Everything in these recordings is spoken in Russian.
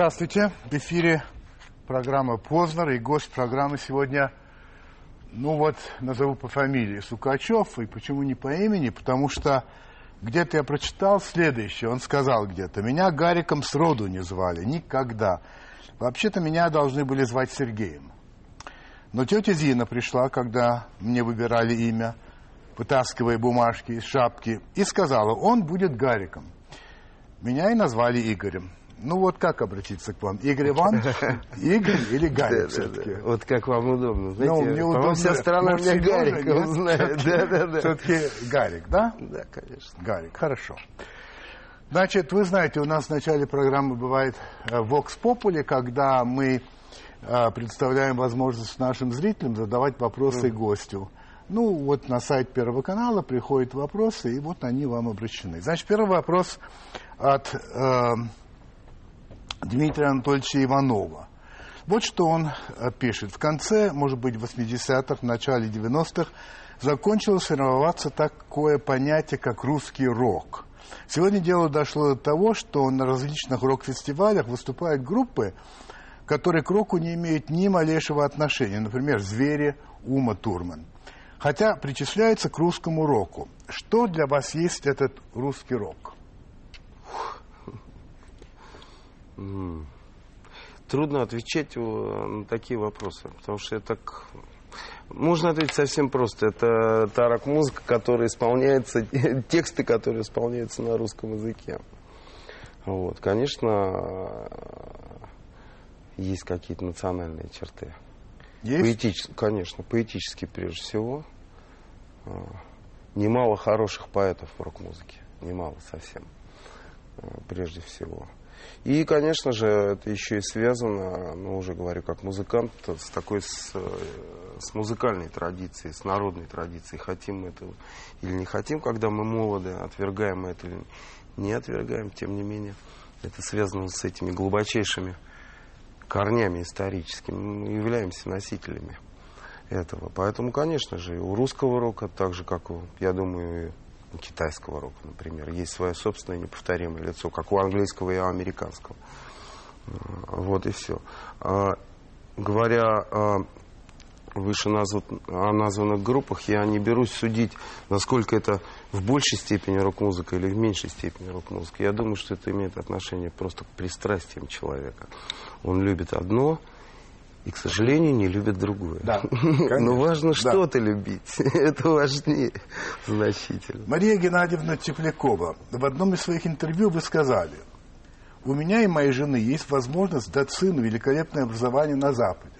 Здравствуйте. В эфире программа «Познер» и гость программы сегодня, ну вот, назову по фамилии, Сукачев. И почему не по имени? Потому что где-то я прочитал следующее. Он сказал где-то, меня Гариком сроду не звали, никогда. Вообще-то меня должны были звать Сергеем. Но тетя Зина пришла, когда мне выбирали имя, вытаскивая бумажки из шапки, и сказала, он будет Гариком. Меня и назвали Игорем. Ну вот как обратиться к вам? Игорь Иванович? Игорь или Гарик все-таки? Вот как вам удобно. Знаете, Ну, мне удобно. вся страна меня нет? знает. Да, да, да. Все-таки Гарик, да? Да, конечно. Гарик, хорошо. Значит, вы знаете, у нас в начале программы бывает э, Vox Populi, когда мы э, представляем возможность нашим зрителям задавать вопросы гостю. Ну, вот на сайт Первого канала приходят вопросы, и вот они вам обращены. Значит, первый вопрос от э, Дмитрия Анатольевича Иванова. Вот что он э, пишет. В конце, может быть, 80-х, в начале 90-х закончилось формироваться такое понятие, как русский рок. Сегодня дело дошло до того, что на различных рок-фестивалях выступают группы, которые к року не имеют ни малейшего отношения. Например, «Звери», «Ума Турман». Хотя причисляются к русскому року. Что для вас есть этот русский рок? Трудно отвечать э, на такие вопросы, потому что я так... Можно ответить совсем просто. Это та рок-музыка, которая исполняется, тексты, которые исполняются на русском языке. Вот, конечно, есть какие-то национальные черты. Есть? Поэтически, конечно, поэтически прежде всего. А, Немало хороших поэтов в рок-музыке. Немало совсем. Прежде всего. И, конечно же, это еще и связано, ну, уже говорю, как музыкант, с такой, с, э, с музыкальной традицией, с народной традицией. Хотим мы этого или не хотим, когда мы молоды, отвергаем это или не отвергаем, тем не менее. Это связано с этими глубочайшими корнями историческими. Мы являемся носителями этого. Поэтому, конечно же, у русского рока, так же, как, у, я думаю, китайского рока, например, есть свое собственное неповторимое лицо, как у английского и у американского. А, Вот и все. Говоря о выше назв- о названных группах, я не берусь судить, насколько это в большей степени рок-музыка или в меньшей степени рок-музыка. Я думаю, что это имеет отношение просто к пристрастиям человека. Он любит одно и, к сожалению, не любит другое. Да, Но конечно. важно Да. что-то любить. Это важнее значительно. Мария Геннадьевна Теплякова, в одном из своих интервью вы сказали, у меня и моей жены есть возможность дать сыну великолепное образование на Западе.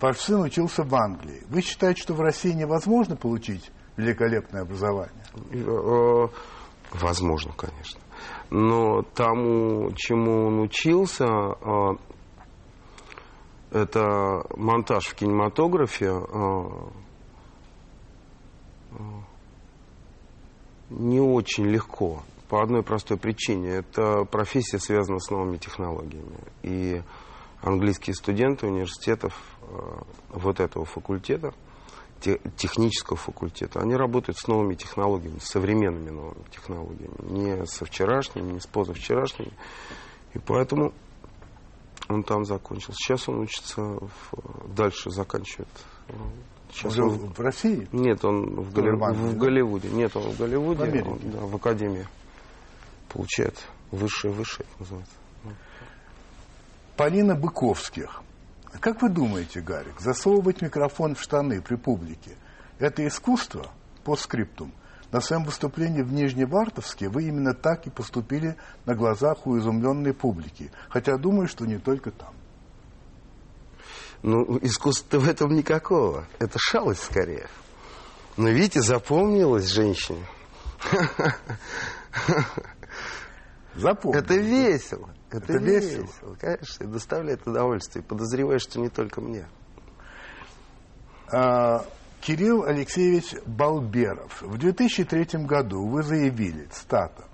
Ваш сын учился в Англии. Вы считаете, что в России невозможно получить великолепное образование? Э, Возможно, конечно. Но тому, чему он учился, э, это монтаж в кинематографе, э, э, не очень легко. По одной простой причине. Это профессия связана с новыми технологиями. И английские студенты университетов э, вот этого факультета, те- технического факультета, они работают с новыми технологиями, с современными новыми технологиями, не со вчерашними, не с позавчерашними. И поэтому он там закончил. Сейчас он учится, в- дальше заканчивает. Сейчас Уже он в России? нет, он в, Голли- Англии, в да? Голливуде. Нет, он в Голливуде, В Америке. он, да, в Академии получает высшее, высшее это называется. Полина Быковских. Как вы думаете, Гарик, засовывать микрофон в штаны при публике – это искусство по скриптум? На своем выступлении в Нижневартовске вы именно так и поступили на глазах у изумленной публики. Хотя думаю, что не только там. Ну, искусства в этом никакого. Это шалость скорее. Но видите, запомнилась женщине. Запомните. Это весело. Это, Это весело. весело. Конечно, и доставляет удовольствие. Подозреваю, что не только мне. А, Кирилл Алексеевич Балберов. В 2003 году вы заявили, цитата,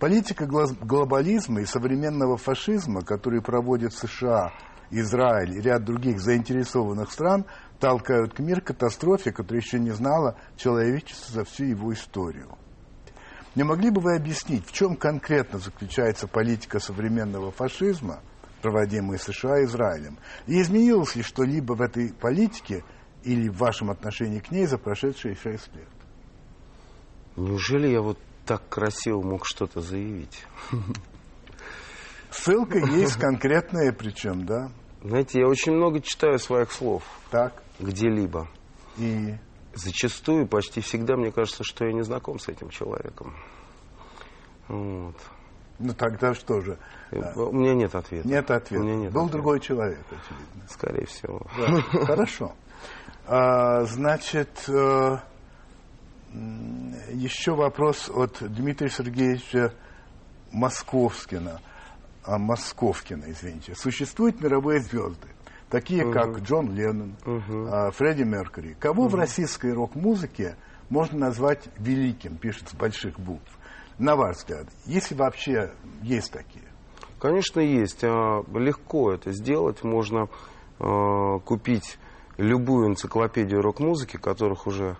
«Политика глобализма и современного фашизма, который проводят США, Израиль и ряд других заинтересованных стран, толкают к мир катастрофе, которая еще не знала человечество за всю его историю». Не могли бы вы объяснить, в чем конкретно заключается политика современного фашизма, проводимые США и Израилем. И изменилось ли что-либо в этой политике или в вашем отношении к ней за прошедшие шесть лет? Неужели я вот так красиво мог что-то заявить? Ссылка есть конкретная причем, да? Знаете, я очень много читаю своих слов. Так. Где-либо. И Зачастую, почти всегда, мне кажется, что я не знаком с этим человеком. Вот. ну тогда что же? У меня нет ответа. Нет ответа. У меня нет Был ответа. другой человек, очевидно. Скорее всего. Да, Хорошо. А, значит, э, еще вопрос от Дмитрия Сергеевича Московскина. А, Московкина, извините. Существуют мировые звезды, такие как Джон Леннон, а, Фредди Меркьюри. Кого в российской рок-музыке можно назвать великим, пишет с больших букв? На ваш взгляд, если вообще есть такие? Конечно, есть. Легко это сделать. Можно купить любую энциклопедию рок-музыки, которых уже,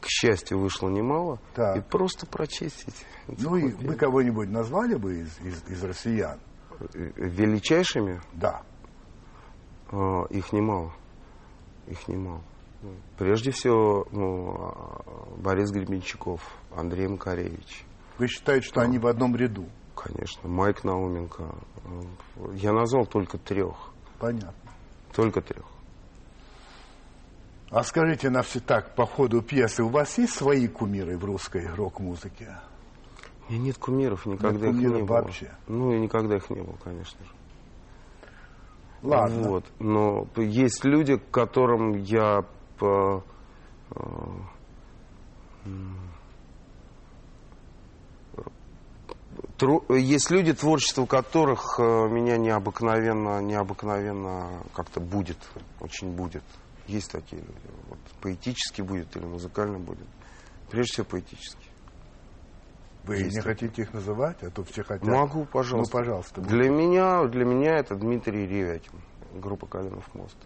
к счастью, вышло немало, Так. и просто прочистить. Ну и вы кого-нибудь назвали бы из, из, из россиян? Величайшими Да. а, их немало. Их немало. Прежде всего, ну, а, Борис Гребенщиков, Андрей Макаревич. Вы считаете, что они в одном ряду? Конечно, Майк Науменко. А, Я назвал только трех. Понятно. Только трех. А скажите на все так, по ходу пьесы, у вас есть свои кумиры в русской рок-музыке? Меня нет кумиров, никогда их кумиров не было. вообще? Ну, и никогда их не было, конечно же. Ладно. Вот. Но есть люди, к которым я по, э, тру- есть люди, творчество которых э, меня необыкновенно, необыкновенно как-то будет, очень будет. Есть такие люди. Вот, поэтически будет или музыкально будет. Прежде всего поэтически. Вы есть не такие. хотите их называть, а то все хотят. Могу, пожалуйста. Ну, пожалуйста. Для меня, для меня это Дмитрий Ревякин, группа Калинов мост.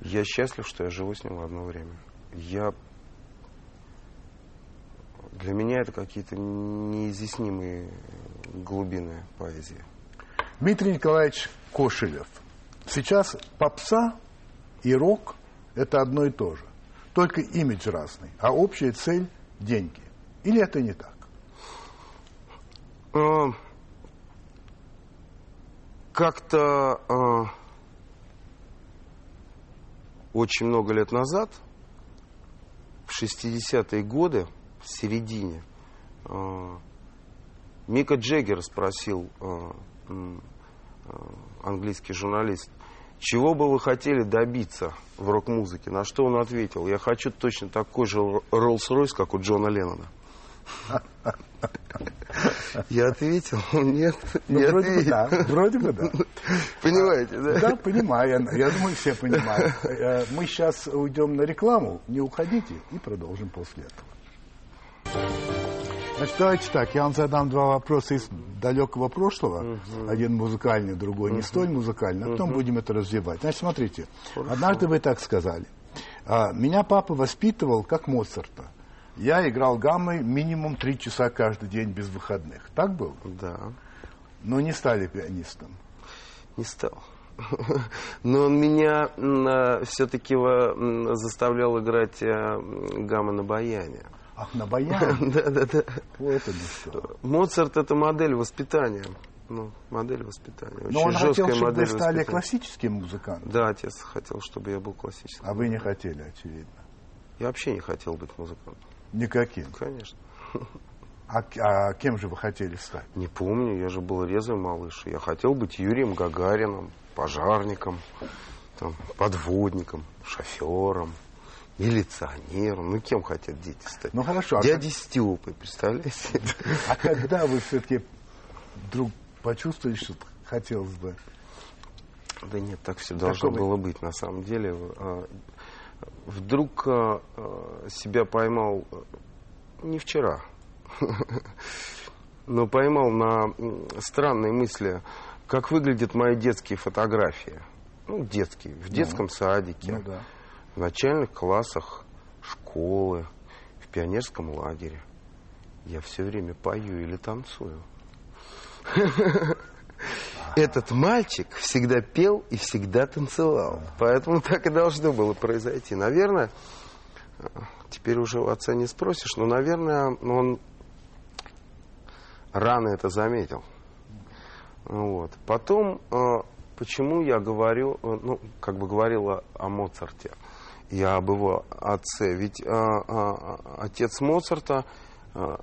Я счастлив, что я живу с ним в одно время. Я для меня это какие-то неизъяснимые глубины поэзии. Дмитрий Николаевич Кошелев. Сейчас попса и рок – это одно и то же. Только имидж разный, а общая цель – деньги. Или это не так? А, Как-то а, очень много лет назад, в 60-е годы, в середине, а, Мика Джеггер спросил м, а, английский журналист, чего бы вы хотели добиться в рок-музыке? На что он ответил, я хочу точно такой же Роллс-Ройс, как у Джона Леннона. Я ответил, нет, Ну, не вроде бы ответил. да, вроде бы да. Понимаете, да? Да, понимаю. Я, я думаю, все понимают. Э, Мы сейчас уйдем на рекламу, не уходите, и продолжим после этого. Значит, давайте так, я вам задам два вопроса из далекого прошлого. Один музыкальный, другой не столь музыкальный. А потом будем это развивать. Значит, смотрите. Однажды вы так сказали. «А, Меня папа воспитывал как Моцарта. Я играл гаммой минимум три часа каждый день без выходных. Так было? Да, Но не стали пианистом. не стал. Но он меня все-таки заставлял играть э, м, гамма на баяне. Ах, на баяне? Да, да, да. Вот это все. Моцарт это модель воспитания. Ну, модель воспитания. Очень Но он хотел, чтобы модель вы стали классическим музыкантом. Да, отец хотел, чтобы я был классическим. А вы не хотели, очевидно. Я вообще не хотел быть музыкантом. Никаким. Конечно. А, а кем же вы хотели стать? Не помню, я же был резвый малыш. Я хотел быть Юрием Гагарином, пожарником, там, подводником, шофером, милиционером. Ну, кем хотят дети стать? Ну хорошо. А, Дядей Степой, представляете? а когда вы все-таки вдруг почувствовали, что хотелось бы? Да нет, так все должно Такого- было быть. На самом деле, а, вдруг а, а, себя поймал а, не вчера, но поймал на м, странные мысли, как выглядят мои детские фотографии. Ну, детские, в детском садике, Ну да. В начальных классах школы, в пионерском лагере. Я все время пою или танцую. этот мальчик всегда пел и всегда танцевал. Поэтому так и должно было произойти. Наверное, теперь уже у отца не спросишь, но, наверное, он рано это заметил. Вот. Потом, э, почему я говорю, э, ну, как бы говорила о Моцарте, я об его отце. Ведь а, а, отец Моцарта, а,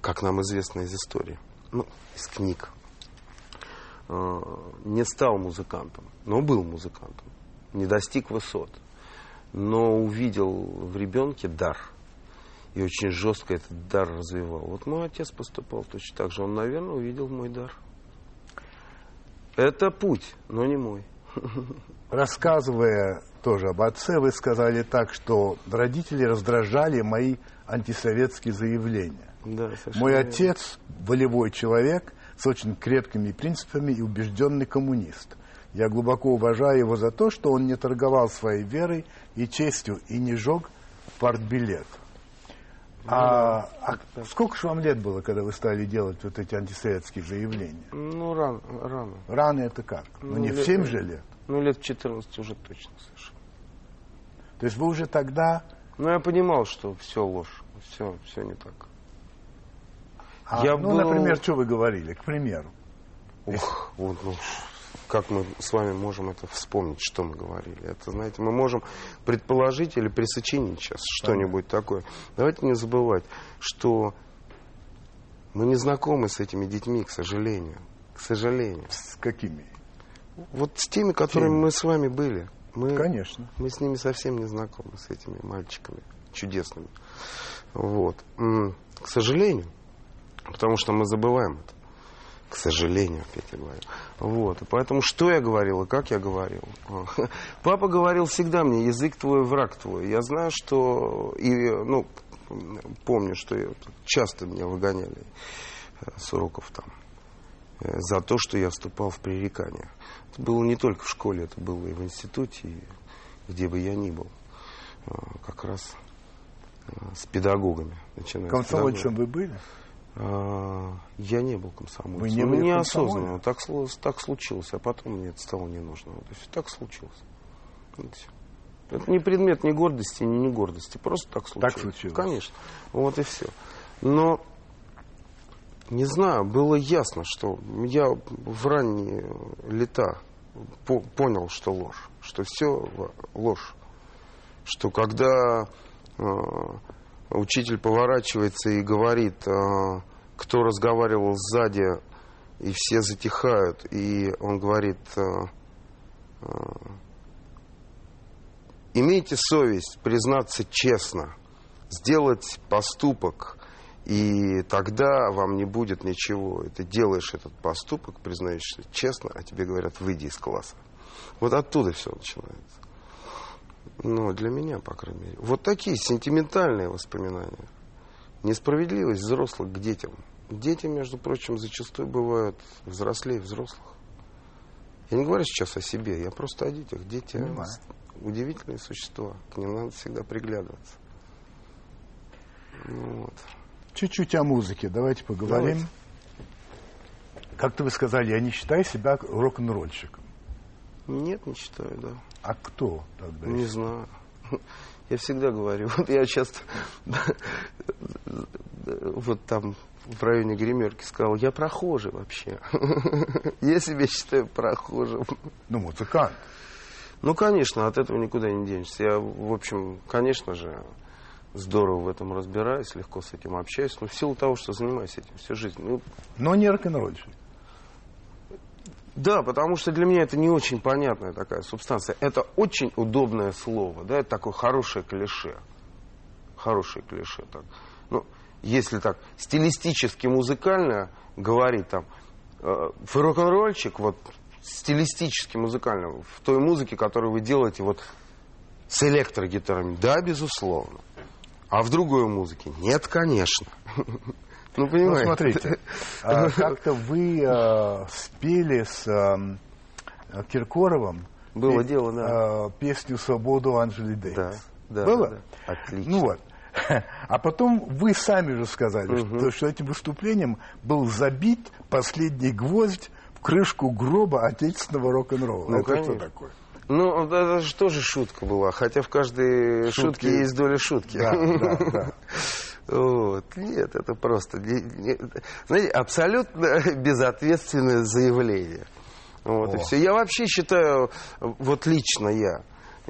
как нам известно из истории, ну, из книг, а, не стал музыкантом, но был музыкантом, не достиг высот, но увидел в ребенке дар – и очень жестко этот дар развивал. Вот мой отец поступал точно так же. Он, наверное, увидел мой дар. Это путь, но не мой. Рассказывая тоже об отце, вы сказали так, что родители раздражали мои антисоветские заявления. Да, Мой верно. отец волевой человек с очень крепкими принципами и убежденный коммунист. Я глубоко уважаю его за то, что он не торговал своей верой и честью и не жег партбилет. А, а сколько же вам лет было, когда вы стали делать вот эти антисоветские заявления? Ну, рано. Рано, рано это как? Ну, ну не лет, в 7 же лет? Ну, лет 14 уже точно совершенно. То есть вы уже тогда... Ну, я понимал, что все ложь, все, все не так. А, я ну, был... например, что вы говорили, к примеру? Ух, вот, ну, как мы с вами можем это вспомнить, что мы говорили. Это, знаете, мы можем предположить или присочинить сейчас что-нибудь такое. Давайте не забывать, что мы не знакомы с этими детьми, к сожалению. К сожалению. С какими? Вот с теми, которыми Теми. мы с вами были. Мы, Конечно. Мы с ними совсем не знакомы, с этими мальчиками чудесными. Вот. К сожалению. Потому что мы забываем это. К сожалению, опять я говорю. Вот. И поэтому что я говорил и как я говорил? Папа говорил всегда мне, язык твой, враг твой. Я знаю, что... И, ну, помню, что часто меня выгоняли э, с уроков там за то, что я вступал в пререкания. Это было не только в школе, это было и в институте, и где бы я ни был. Э, как раз с педагогами. Комсомольцем вы были? Я не был комсомольцем. Вы не были неосознанно. Так, так случилось, а потом мне это стало не нужно. Вот, есть, так случилось. Вот это не предмет ни гордости, ни не гордости. Просто так случилось. Так случилось. Конечно. Вот и все. Но, не знаю, было ясно, что я в ранние лета по понял, что ложь. Что все ложь. Что когда э, учитель поворачивается и говорит, а, кто разговаривал сзади, и все затихают, и он говорит, а, а, имейте совесть признаться честно, сделать поступок, и тогда вам не будет ничего. И ты делаешь этот поступок, признаешься честно, а тебе говорят, выйди из класса. Вот оттуда все начинается. Ну, для меня, по крайней мере. Вот такие сентиментальные воспоминания. Несправедливость взрослых к детям. Дети, между прочим, зачастую бывают взрослее взрослых. Я не говорю сейчас о себе, я просто о детях. Дети Понимаю. удивительные существа. К ним надо всегда приглядываться. Ну, вот. Чуть-чуть о музыке. Давайте поговорим. Давайте. Как-то вы сказали, я не считаю себя рок-н-ролльщиком. Нет, не считаю, да. А кто тогда? Не знаю. Я всегда говорю, вот я часто вот там в районе гримерки сказал, я прохожий вообще. Я себя считаю прохожим. Ну, музыкант. Ну, конечно, от этого никуда не денешься. Я, в общем, конечно же, здорово в этом разбираюсь, легко с этим общаюсь, но в силу того, что занимаюсь этим всю жизнь. Ну, но не рок-н-ролльщик. Да, потому что для меня это не очень понятная такая субстанция. Это очень удобное слово, да, это такое хорошее клише. Хорошее клише. Так. Ну, если так стилистически, музыкально говорить там, э, рок-н-ролльчик, вот стилистически, музыкально, в той музыке, которую вы делаете вот с электрогитарами, да, безусловно. А в другой музыке? Нет, конечно. Ну, ну, понимаете. Ну, смотрите, а, как-то вы а, спели с а, Киркоровым Было дело, да. А, песню «Свободу» Анжели Дейвис. Да, да. Было? Да. Отлично. Ну вот. А потом вы сами же сказали, угу. что, что этим выступлением был забит последний гвоздь в крышку гроба отечественного рок-н-ролла. Ну, Это конечно. что такое? Ну, это же тоже шутка была, хотя в каждой Шутки. шутке есть доля шутки. Да, да, да. Вот. Нет, это просто, знаете, абсолютно безответственное заявление. Вот, и все. Я вообще считаю, вот лично я,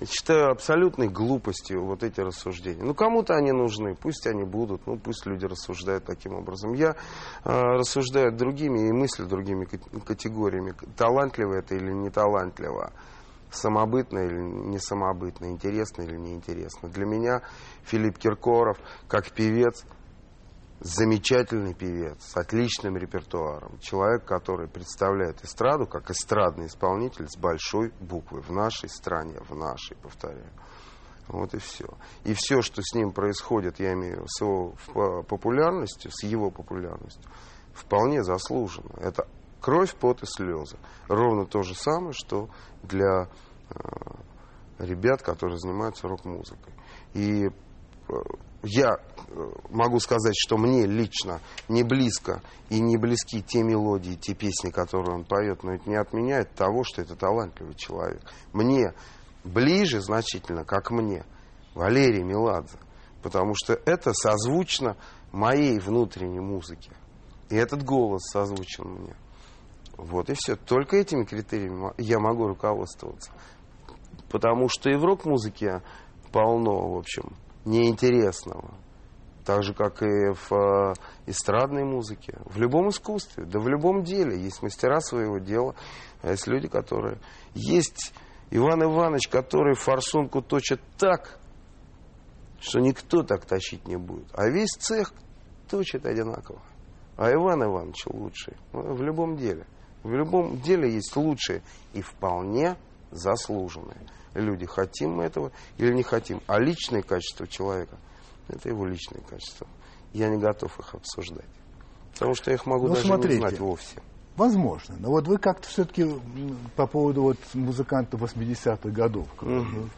считаю абсолютной глупостью вот эти рассуждения. Ну, кому-то они нужны, пусть они будут, ну, пусть люди рассуждают таким образом. Я э, рассуждаю другими и мыслю другими кат- категориями. Талантливо это или не талантливо самобытно или не самобытно, интересно или неинтересно. Для меня Филипп Киркоров, как певец, замечательный певец с отличным репертуаром. Человек, который представляет эстраду как эстрадный исполнитель с большой буквы в нашей стране, в нашей, повторяю. Вот и все. И все, что с ним происходит, я имею с его популярностью, с его популярностью, вполне заслуженно. Это кровь, пот и слезы. Ровно то же самое, что для э, ребят, которые занимаются рок-музыкой. И э, я э, могу сказать, что мне лично не близко и не близки те мелодии, те песни, которые он поет, но это не отменяет того, что это талантливый человек. Мне ближе значительно, как мне, Валерий Меладзе, потому что это созвучно моей внутренней музыке. И этот голос созвучен мне. Вот и все. Только этими критериями я могу руководствоваться. Потому что и в рок-музыке полно, в общем, неинтересного. Так же, как и в э, эстрадной музыке. В любом искусстве, да в любом деле. Есть мастера своего дела. А есть люди, которые... Есть Иван Иванович, который форсунку точит так, что никто так тащить не будет. А весь цех точит одинаково. А Иван Иванович лучший. В любом деле. В любом деле есть лучшие и вполне заслуженные люди. Хотим мы этого или не хотим. А личные качества человека – это его личные качества. Я не готов их обсуждать. Потому что я их могу Ну, даже смотрите. не знать вовсе. Возможно. Но вот вы как-то все-таки по поводу вот музыкантов 80-х годов. Мгм.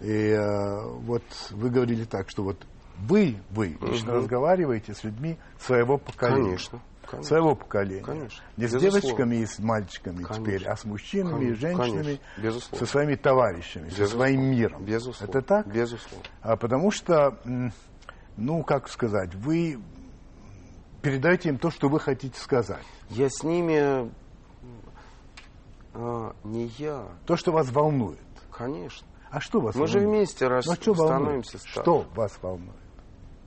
И э, вот вы говорили так, что вот вы, вы лично Мгм. разговариваете с людьми своего поколения. Конечно. Конечно. Своего поколения. Конечно. Не с Безусловно. девочками и с мальчиками Конечно. теперь, а с мужчинами и Конечно. женщинами, Конечно. Безусловно. со своими товарищами, со Безусловно. своим миром. Безусловно. Это так? Безусловно. А потому что, ну, как сказать, вы передаете им то, что вы хотите сказать. Я с ними... а, не я. То, что вас волнует. Конечно. А что вас Мы же волнует? вместе рас- Ну, а что волнует? становимся старше. Что вас волнует?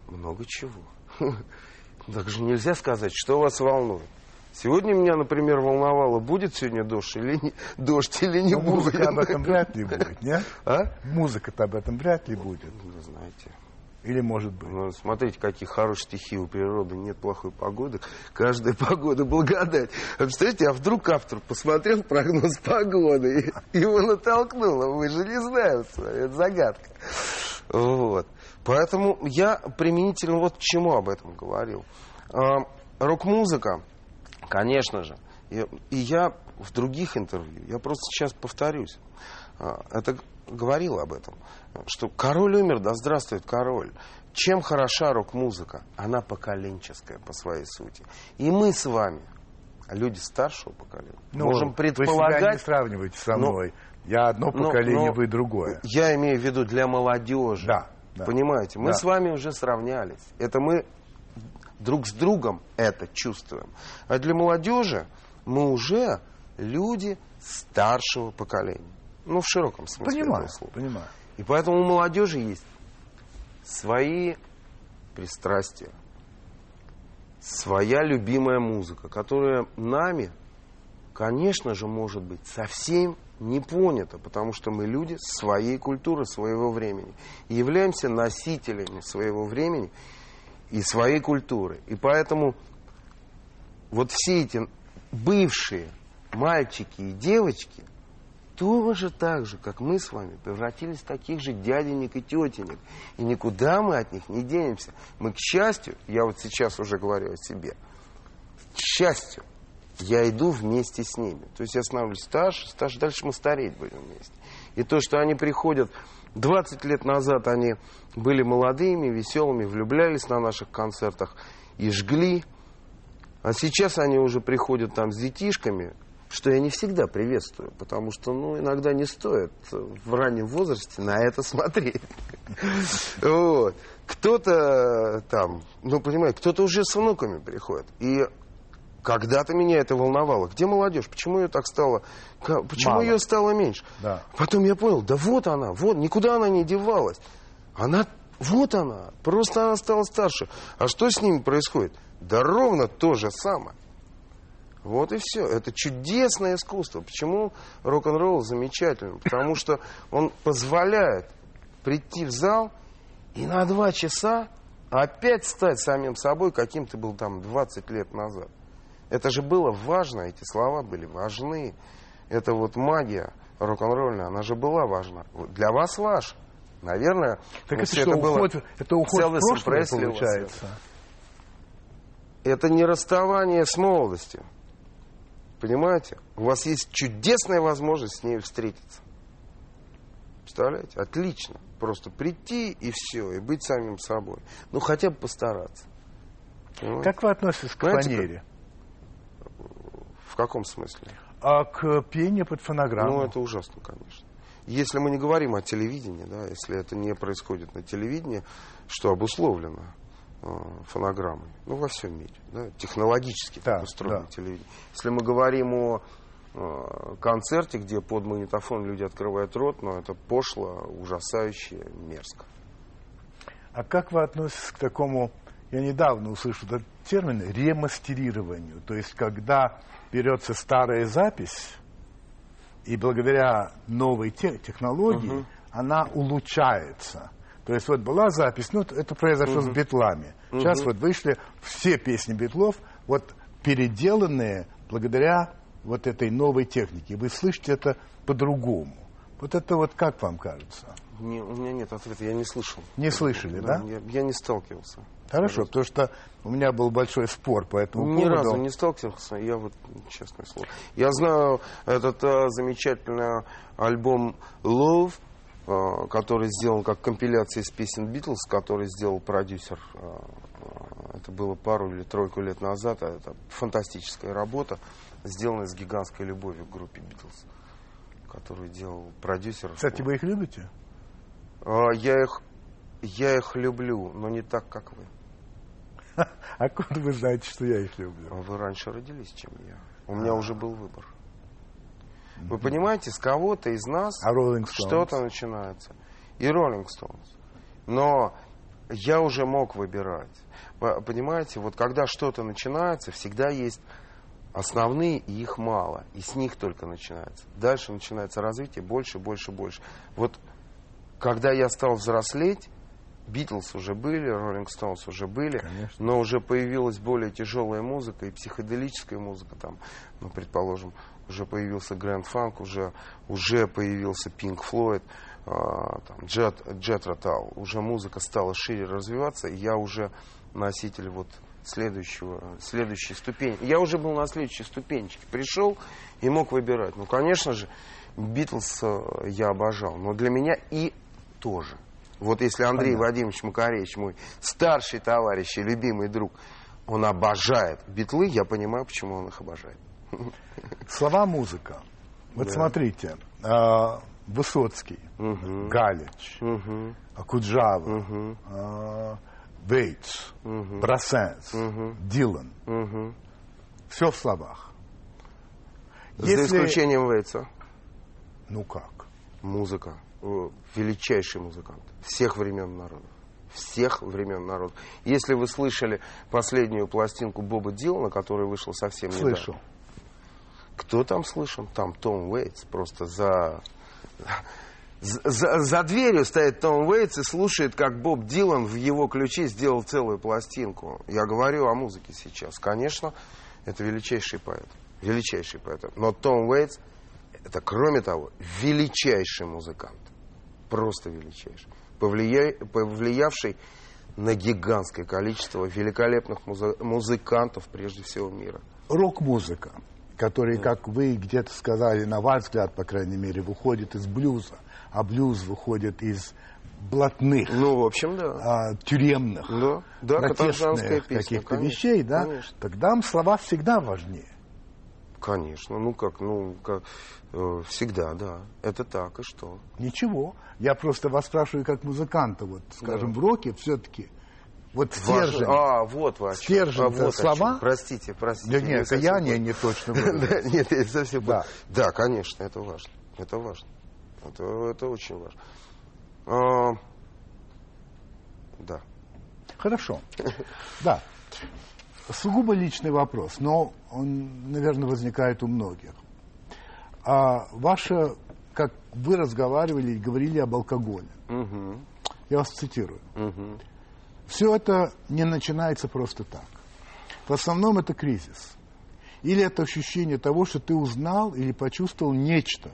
Много чего. Так же нельзя сказать, что вас волнует. Сегодня меня, например, волновало, будет сегодня дождь или не, дождь или не Ну, будет. музыка об этом вряд ли будет, не? А? Музыка-то об этом вряд ли будет. Вы знаете. Или может быть. Ну, смотрите, какие хорошие стихи у природы. Нет плохой погоды. Каждая погода благодать. А представляете, а вдруг автор посмотрел прогноз погоды и его натолкнуло. Мы же не знаем вами. Это загадка. Вот. Поэтому я применительно вот к чему об этом говорил. А, Рок-музыка, конечно же, и, и я в других интервью, я просто сейчас повторюсь, а, это говорил об этом, что король умер, да здравствует король. Чем хороша рок-музыка? Она поколенческая по своей сути. И мы с вами, люди старшего поколения, можем Ну, Вы не предполагать... сравниваете со Ну, мной. Я одно Ну, поколение, ну, вы другое. Я имею в виду для молодежи. Да, да. Понимаете? Мы Да. с вами уже сравнялись. Это мы друг с другом это чувствуем. А для молодежи мы уже люди старшего поколения. Ну, в широком смысле Понимаю, этого слова. понимаю. И поэтому у молодежи есть свои пристрастия, своя любимая музыка, которая нами, конечно же, может быть совсем не понята, потому что мы люди своей культуры, своего времени. И являемся носителями своего времени и своей культуры. И поэтому вот все эти бывшие мальчики и девочки тоже так же, как мы с вами, превратились в таких же дяденек и тетенек. И никуда мы от них не денемся. Мы, к счастью, я вот сейчас уже говорю о себе, к счастью, я иду вместе с ними. То есть я становлюсь старше, старше, дальше мы стареть будем вместе. И то, что они приходят, 20 лет назад они были молодыми, веселыми, влюблялись на наших концертах и жгли. А сейчас они уже приходят там с детишками, что я не всегда приветствую, потому что, ну, иногда не стоит в раннем возрасте на это смотреть. Вот. Кто-то там, ну, понимаете, кто-то уже с внуками приходит. И когда-то меня это волновало. Где молодежь? Почему ее так стало? Почему Мало. ее стало меньше? Да. Потом я понял, да вот она, вот, никуда она не девалась. Она, вот она, просто она стала старше. А что с ними происходит? Да ровно то же самое. Вот и все. Это чудесное искусство. Почему рок-н-ролл замечательный? Потому что он позволяет прийти в зал и на два часа опять стать самим собой, каким ты был там 20 лет назад. Это же было важно, эти слова были важны. Это вот магия рок-н-ролльная, она же была важна. Для вас ваш. Наверное, так это, что, это, уход, было это уход в прошлое, получается? Это не расставание с молодостью. Понимаете? У вас есть чудесная возможность с ней встретиться. Представляете? Отлично. Просто прийти и все, и быть самим собой. Ну, хотя бы постараться. Понимаете? Как вы относитесь к Знаете, фанере? В каком смысле? А к пению под фонограмму. Ну, это ужасно, конечно. Если мы не говорим о телевидении, да, если это не происходит на телевидении, что обусловлено э, фонограммой, ну, во всем мире, да, технологически да, так устроено да. телевидение. Если мы говорим о э, концерте, где под магнитофон люди открывают рот, но ну, это пошло, ужасающе, мерзко. А как вы относитесь к такому, я недавно услышал этот термин, ремастерированию, то есть когда берется старая запись, и благодаря новой те технологии uh-huh. она улучшается. То есть вот была запись, ну это произошло uh-huh. с битлами. Сейчас uh-huh. вот вышли все песни битлов, вот переделанные благодаря вот этой новой технике. Вы слышите это по-другому. Вот это вот как вам кажется? Не, у меня нет ответа, я не слышал. Не слышали, да? да? Я, я не сталкивался. Хорошо, потому что у меня был большой спор по этому Ни поводу. Ни разу не сталкивался, я вот, честное слово. Я знаю этот а, замечательный альбом Love, а, который сделан как компиляция из песен Битлз, который сделал продюсер. А, это было пару или тройку лет назад. Это фантастическая работа, сделанная с гигантской любовью к группе Битлз, которую делал продюсер. Кстати, вы их любите? Я их, я их люблю, но не так, как вы. А Откуда вы знаете, что я их люблю? А вы раньше родились, чем я. У меня уже был выбор. Вы понимаете, с кого-то из нас а что-то начинается. И Роллинг Стоунс. Но я уже мог выбирать. Понимаете, вот когда что-то начинается, всегда есть основные, и их мало. И с них только начинается. Дальше начинается развитие больше, больше, больше. Вот когда я стал взрослеть, Битлз уже были, Роллинг Стоунс уже были, Конечно. но уже появилась более тяжелая музыка и психоделическая музыка там, ну, предположим, уже появился Грэнд Фанк, уже, уже появился Пинк Флойд, Джет, Джет Ротал, уже музыка стала шире развиваться, и я уже носитель вот следующего, следующей ступени. Я уже был на следующей ступенечке. Пришел и мог выбирать. Ну, конечно же, Битлз э, я обожал, но для меня и тоже – вот если Андрей Понятно. Вадимович Макаревич, мой старший товарищ и любимый друг, он обожает битлы, я понимаю, почему он их обожает. Слова музыка. Вот да. смотрите, э, Высоцкий, угу. Галич, угу. Акуджава, угу. э, Вейтс, угу. Брассенс, угу. Дилан. Угу. Все в словах. Если... За исключением Вейтса. Ну как? Музыка. Величайший музыкант всех времен народов. Всех времен народов. Если вы слышали последнюю пластинку Боба Дилана, которая вышла совсем недавно. Слышал. Кто там слышал? Там Том Уэйтс. Просто за... За, за дверью стоит Том Уэйтс и слушает, как Боб Дилан в его ключе сделал целую пластинку. Я говорю о музыке сейчас. Конечно, это величайший поэт. Величайший поэт. Но Том Уэйтс, это, кроме того, величайший музыкант. Просто величайший повлия... повлиявший на гигантское количество великолепных музы... музыкантов, прежде всего, мира. Рок-музыка, которая, да. как вы где-то сказали, на ваш взгляд, по крайней мере, выходит из блюза, а блюз выходит из блатных, ну, в общем, да. а, тюремных, да, да, протестных каких-то вещей, да, конечно. тогда слова всегда важнее. Конечно, ну как, ну как, э, всегда, да, это так, и что? Ничего, я просто вас спрашиваю как музыканта, вот, скажем, да. в роке все-таки, вот стержень. А, вот ваш. Стержень, а, вот слова. Простите, простите. Да нет, это я не, не точно Нет, это совсем да. конечно, это важно. Это важно. Это, это очень важно. А, да. Хорошо. Да. Сугубо личный вопрос, но он, наверное, возникает у многих. А ваше, как вы разговаривали и говорили об алкоголе, угу. я вас цитирую. Угу. Все это не начинается просто так. В основном это кризис. Или это ощущение того, что ты узнал или почувствовал нечто,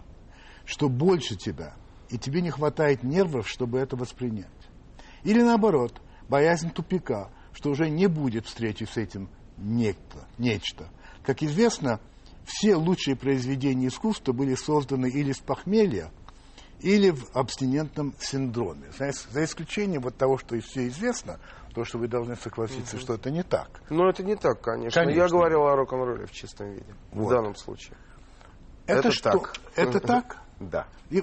что больше тебя, и тебе не хватает нервов, чтобы это воспринять. Или наоборот, боязнь тупика, что уже не будет встречи с этим некто, нечто. Как известно, все лучшие произведения искусства были созданы или с похмелья, или в абстинентном синдроме. За исключением вот того, что все известно, то, что вы должны согласиться, угу. что это не так. Ну, это не так, конечно. конечно. Я говорил о рок-н-ролле в чистом виде, вот. в данном случае. Это, это что? так. Это так? Да. И...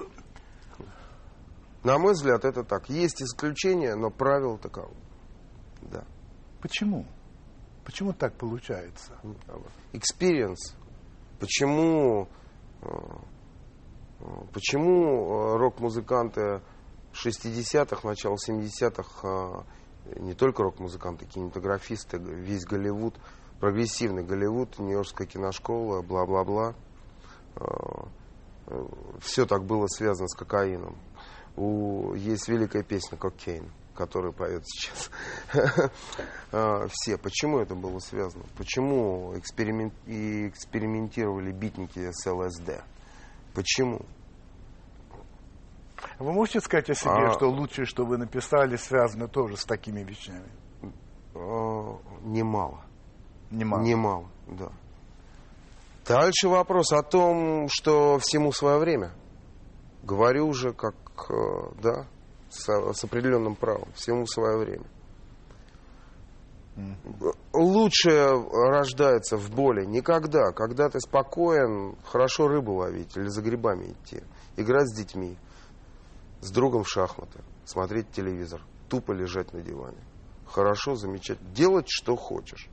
На мой взгляд, это так. Есть исключения, но правило таково. Да. Почему? Почему так получается? Experience. Почему, э, почему э, рок-музыканты 60-х, начала 70-х, э, не только рок-музыканты, кинематографисты, весь Голливуд, прогрессивный Голливуд, Нью-Йоркская киношкола, бла-бла-бла, все так было связано с кокаином. У, есть великая песня «Кокейн» который поет сейчас. А, все. Почему это было связано? Почему эксперимент, и экспериментировали битники с ЛСД? Почему? Вы можете сказать о себе, а... что лучшее, что вы написали, связано тоже с такими вещами? А, немало. Немало. Немало, да. Дальше вопрос о том, что всему свое время. Говорю уже как, э, да, с, с определенным правом, всему свое время. Лучшее рождается в боли никогда, когда ты спокоен, хорошо рыбу ловить или за грибами идти, играть с детьми, с другом в шахматы, смотреть телевизор, тупо лежать на диване. Хорошо, замечательно. Делать, что хочешь.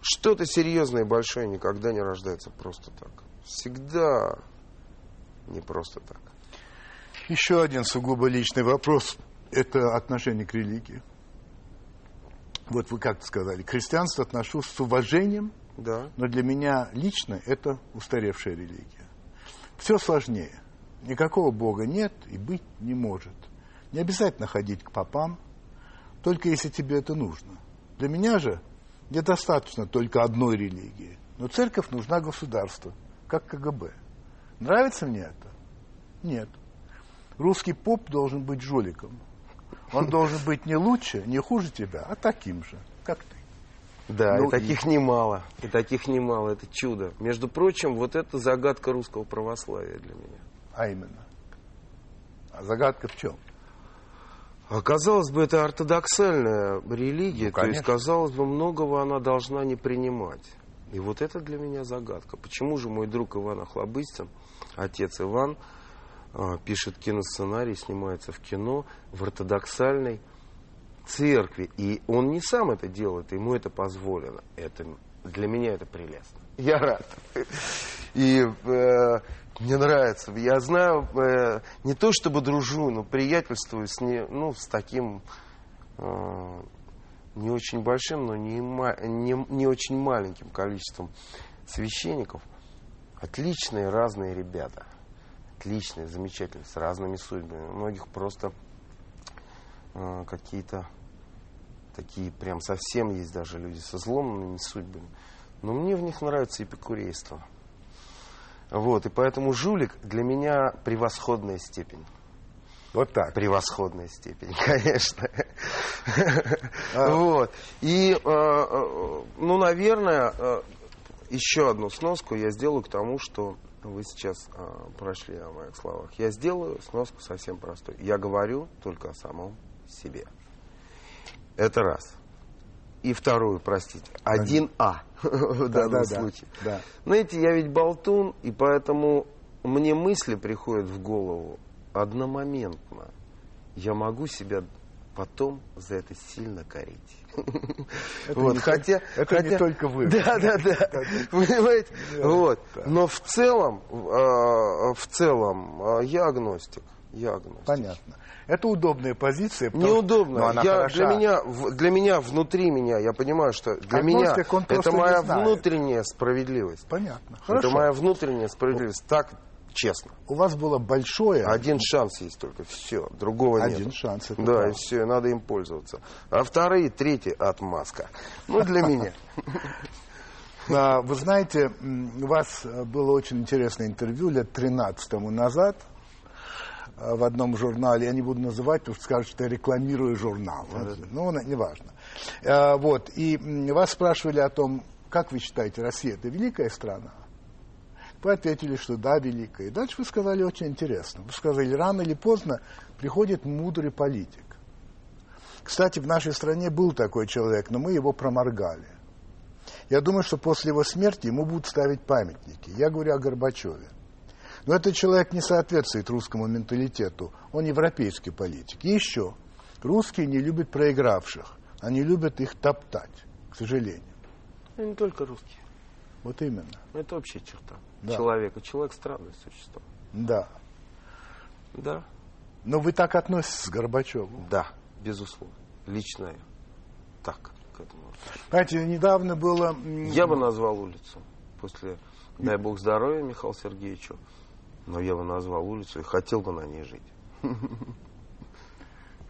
Что-то серьезное и большое никогда не рождается просто так. Всегда не просто так. Еще один сугубо личный вопрос – это отношение к религии. Вот вы как сказали, к христианству отношусь с уважением, да. но для меня лично это устаревшая религия. Все сложнее. Никакого Бога нет и быть не может. Не обязательно ходить к попам, только если тебе это нужно. Для меня же недостаточно только одной религии. Но церковь нужна государству, как КГБ. Нравится мне это? Нет русский поп должен быть жуликом. Он должен быть не лучше, не хуже тебя, а таким же, как ты. Да, ну, и таких и... немало. И таких немало. Это чудо. Между прочим, вот это загадка русского православия для меня. А именно? А загадка в чем? А казалось бы, это ортодоксальная религия, ну, то есть, казалось бы, многого она должна не принимать. И вот это для меня загадка. Почему же мой друг Иван Охлобыстин, отец Иван, пишет киносценарий, снимается в кино, в ортодоксальной церкви. И он не сам это делает, ему это позволено. Это, для меня это прелестно. Я рад. И э, мне нравится. Я знаю, э, не то чтобы дружу, но приятельствую с, не, ну, с таким э, не очень большим, но не, не, не очень маленьким количеством священников. Отличные разные ребята отличные, замечательные, с разными судьбами. У многих просто э, какие-то такие прям совсем есть даже люди со сломанными судьбами. Но мне в них нравится эпикурейство. Вот, и поэтому жулик для меня превосходная степень. Вот так. Превосходная степень, конечно. А. Вот. И, э, э, ну, наверное, еще одну сноску я сделаю к тому, что вы сейчас э, прошли о моих словах. Я сделаю сноску совсем простой. Я говорю только о самом себе. Это раз. И вторую, простите, один А. в данном да, случае. Да. Знаете, я ведь болтун, и поэтому мне мысли приходят в голову одномоментно. Я могу себя потом за это сильно корить. Это вот, не хотя, это хотя, не только вы. Да, да, да. Понимаете? Вот. Но в целом, в целом, э, я агностик. Я агностик. Понятно. Это удобная позиция. Неудобно. но она Я, хороша. для, меня, для меня, внутри меня, я понимаю, что для меня Агностик, просто это моя внутренняя справедливость. Понятно. Это Хорошо. моя внутренняя справедливость. Так, честно. У вас было большое... Один шанс есть только, все, другого Один нет. шанс, это Да, правда. и все, надо им пользоваться. А вторые, третий отмазка. Ну, для меня. А, Вы знаете, у вас э, было очень интересное интервью лет 13 тому назад э, в одном журнале. Я не буду называть, потому что скажут, что я рекламирую журнал. Ну, на- неважно. Э, Вот. И вас спрашивали о том, как вы считаете, Россия это великая страна? Вы ответили, что да, великая. И дальше вы сказали очень интересно. Вы сказали, рано или поздно приходит мудрый политик. Кстати, в нашей стране был такой человек, но мы его проморгали. Я думаю, что после его смерти ему будут ставить памятники. Я говорю о Горбачеве. Но этот человек не соответствует русскому менталитету. Он европейский политик. И еще. Русские не любят проигравших. Они любят их топтать, к сожалению. Ну, не только русские. Вот именно. Это общая черта Да. человека. Человек странное существо. Да. Да, Но вы так относитесь к Горбачеву. да, безусловно. Лично я так к этому. Знаете, недавно было... Я бы назвал улицу после, дай бог здоровья Михаилу Сергеевичу, но я бы назвал улицу и хотел бы на ней жить.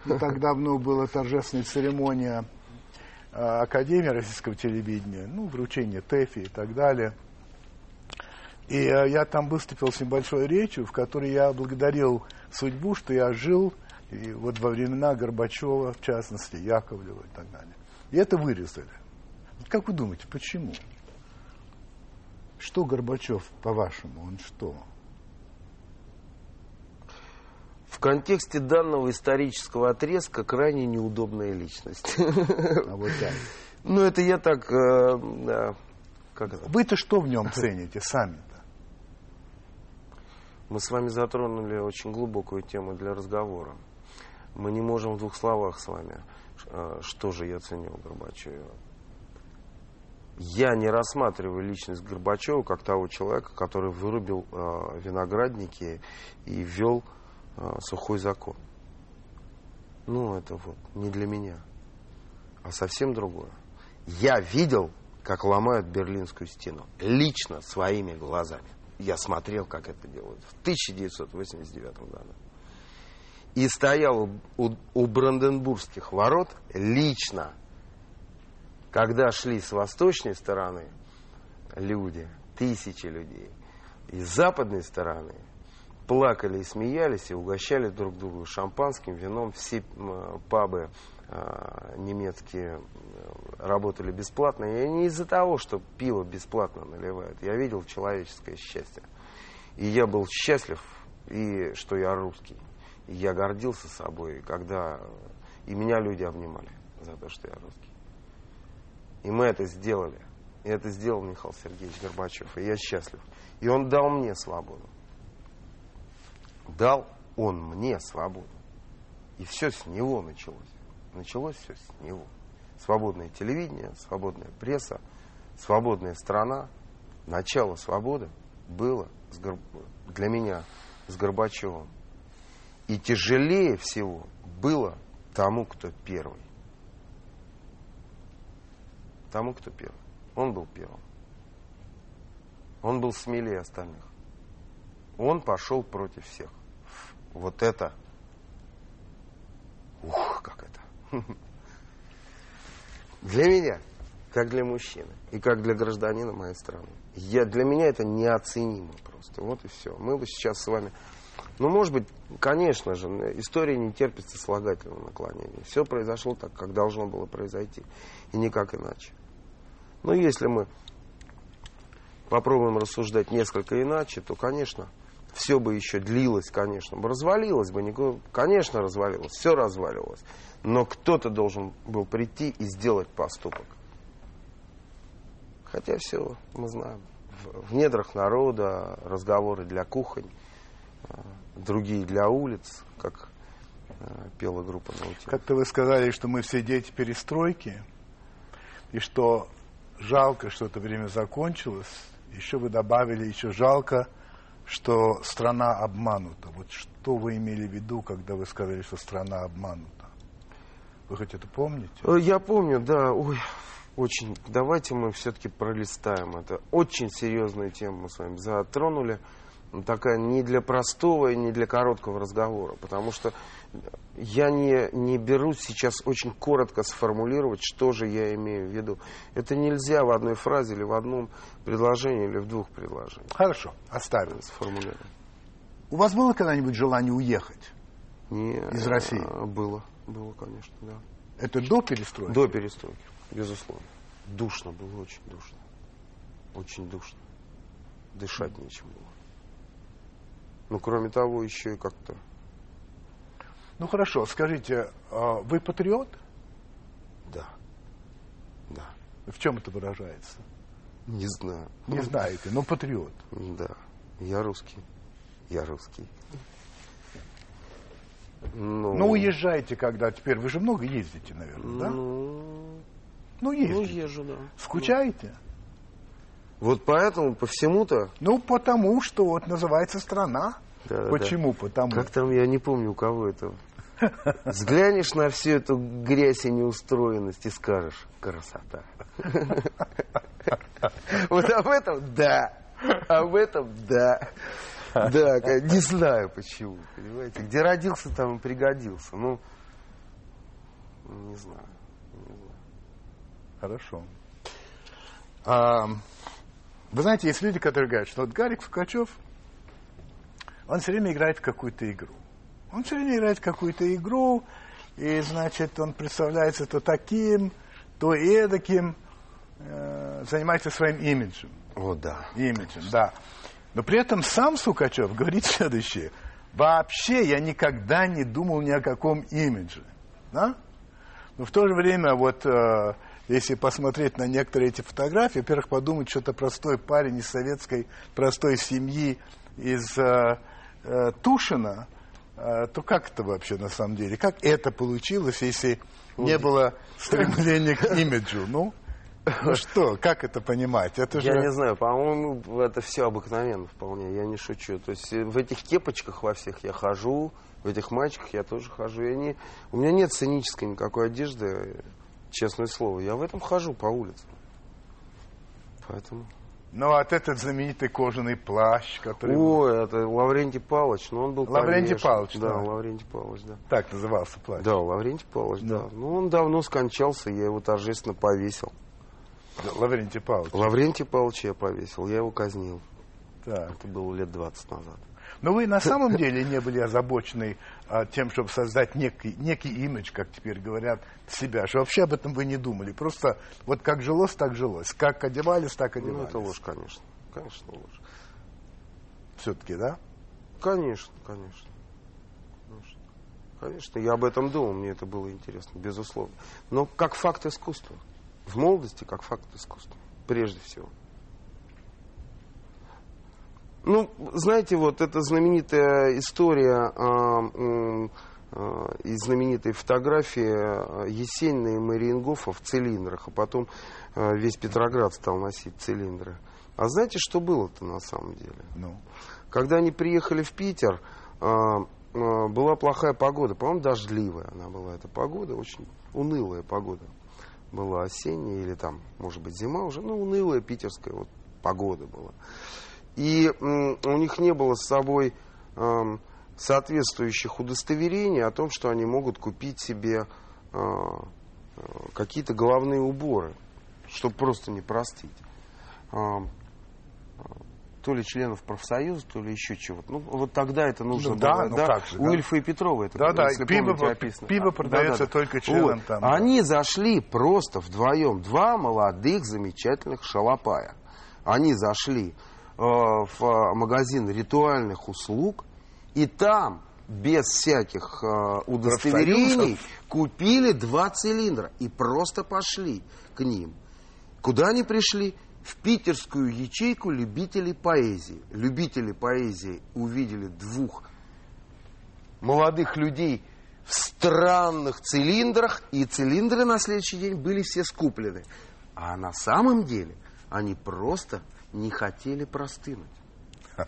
Не так давно была торжественная церемония Академии российского телевидения, ну, вручение ТЭФИ и так далее. И э, я там выступил с небольшой речью, в которой я благодарил судьбу, что я жил и вот во времена Горбачева, в частности, Яковлева и так далее. И это вырезали. Как вы думаете, почему? Что Горбачев, по-вашему, он что? В контексте данного исторического отрезка крайне неудобная личность. А вот так. Ну, это я так... э, Как это? Вы-то что в нем цените сами-то? Мы с вами затронули очень глубокую тему для разговора. Мы не можем в двух словах с вами, э, что же я ценю Горбачева. Я не рассматриваю личность Горбачева как того человека, который вырубил э, виноградники и ввел э, сухой закон. Ну, это вот не для меня, а совсем другое. Я видел, как ломают Берлинскую стену. Лично, своими глазами. Я смотрел, как это делают в 1989 году. И стоял у, у, у Бранденбургских ворот лично, когда шли с восточной стороны люди, тысячи людей, и с западной стороны плакали и смеялись, и угощали друг друга шампанским, вином. Все пабы э, немецкие э, работали бесплатно. И не из-за того, что пиво бесплатно наливают. Я видел человеческое счастье. И я был счастлив, и что я русский. И я гордился собой, когда и меня люди обнимали за то, что я русский. И мы это сделали. И это сделал Михаил Сергеевич Горбачев. И я счастлив. И он дал мне свободу. Дал он мне свободу. И все с него началось. Началось все с него. Свободное телевидение, свободная пресса, свободная страна. Начало свободы было для меня с Горбачевым. И тяжелее всего было тому, кто первый. Тому, кто первый. Он был первым. Он был смелее остальных. Он пошел против всех. Вот это. Ух, как это. Для меня, как для мужчины, и как для гражданина моей страны. Я, для меня это неоценимо просто. Вот и все. Мы бы сейчас с вами... Ну, может быть, конечно же, история не терпит сослагательного наклонения. Все произошло так, как должно было произойти. И никак иначе. Но если мы попробуем рассуждать несколько иначе, то, конечно, все бы еще длилось, конечно, бы развалилось бы, никто- конечно, развалилось, все разваливалось. Но кто-то должен был прийти и сделать поступок. Хотя все мы знаем. В, недрах народа разговоры для кухонь, э, другие для улиц, как э, пела группа Наутилус. Как-то вы сказали, что мы все дети перестройки, и что жалко, что это время закончилось. Еще вы добавили, еще жалко, что страна обманута. Вот что вы имели в виду, когда вы сказали, что страна обманута? Вы хоть это помните? Э, Я помню, да. Ой, очень. Давайте мы все-таки пролистаем. Это очень серьезную тему мы с вами затронули. Такая не для простого и не для короткого разговора. Потому что я не, не берусь сейчас очень коротко сформулировать, что же я имею в виду. Это нельзя в одной фразе или в одном предложении или в двух предложениях Хорошо, оставим. сформулировать. У вас было когда-нибудь желание уехать? Не, Из России? а, Было, было, конечно, да. Это до перестройки? До перестройки, безусловно. Душно было, очень душно. Очень душно. Дышать нечем было. Ну, кроме того, еще и как-то... Ну хорошо, скажите, а вы патриот? Да. Да. В чем это выражается? Не знаю. Не знаете, но патриот. Да. Я русский. Я русский. Ну, Ну, уезжаете когда теперь? Вы же много ездите, наверное, да? Ну, Ну, ну, езжу, да. Скучаете? Вот поэтому по всему-то... Ну, потому что вот называется страна. Да, Почему? Потому. Как там, я не помню, у кого это. Взглянешь на всю эту грязь и неустроенность и скажешь, красота. Вот об этом да. Об этом да. Да, не знаю почему, понимаете. Где родился, там и пригодился. Ну, не знаю. не знаю. Хорошо. А, вы знаете, есть люди, которые говорят, что вот Гарик Сукачев, он все время играет в какую-то игру. Он все время играет в какую-то игру, и, значит, он представляется то таким, то эдаким, э, занимается своим имиджем. О, да. Имиджем, да. Но при этом сам Сукачев говорит следующее. Вообще я никогда не думал ни о каком имидже. Да? Но в то же время, вот э, если посмотреть на некоторые эти фотографии, во-первых, подумать, что это простой парень из советской простой семьи из э, э, Тушина, э, то как это вообще на самом деле? Как это получилось, если не было стремления к имиджу? Ну, ну что, как это понимать? Это же... Я не знаю, по-моему, это все обыкновенно вполне, я не шучу. То есть э, в этих кепочках во всех я хожу, в этих мальчиках я тоже хожу. Я не... У меня нет сценической никакой одежды, честное слово. Я в этом хожу по улице. Поэтому... Ну, вот этот знаменитый кожаный плащ, который Ой, это Лаврентий Павлович, но он был Лаврентий. Павлович, Да, да. Лаврентий Павлович, да. так назывался плащ. Да, Лаврентий Павлович, да. Да. Ну, он давно скончался, я его торжественно повесил. Лаврентий Павлович. Лаврентий Павлович я повесил, я его казнил. Так. Это было лет 20 назад. Но вы на самом деле не были озабочены а, тем, чтобы создать некий, некий имидж, как теперь говорят, себя. Что вообще об этом вы не думали. Просто вот как жилось, так жилось. Как одевались, так Ну, одевались. это ложь, конечно. Конечно, ложь. Все-таки, да? Конечно, конечно. Конечно. Конечно, я об этом думал, мне это было интересно, безусловно. Но как факт искусства. В молодости как факт искусства. Прежде всего. Ну, знаете, вот эта знаменитая история а, м, а, из знаменитой фотографии а, Есенина и Мариенгофа в цилиндрах, а потом а, весь Петроград стал носить цилиндры. А знаете, что было-то на самом деле? Ну. Когда они приехали в Питер, а, а, была плохая погода, по-моему, дождливая она была, эта погода, очень унылая погода была осенняя или там, может быть, зима уже, ну, унылая питерская вот погода была. И у них не было с собой соответствующих удостоверений о том, что они могут купить себе а, а, какие-то головные уборы, чтобы просто не простить. Ам, то ли членов профсоюза, то ли еще чего-то. Ну, вот тогда это нужно Ну да, было. ну как же, У да. Ильфа и Петрова это, Да, да, если пиво помните, описано. пиво А, продается только членам Вот. там, да. Они зашли просто вдвоем, два молодых замечательных шалопая. Они зашли в э, магазин ритуальных услуг, и там без всяких э, удостоверений купили два цилиндра и просто пошли к ним. Куда они пришли? в питерскую ячейку любителей поэзии. Любители поэзии увидели двух молодых людей в странных цилиндрах, и цилиндры на следующий день были все скуплены. А на самом деле они просто не хотели простынуть.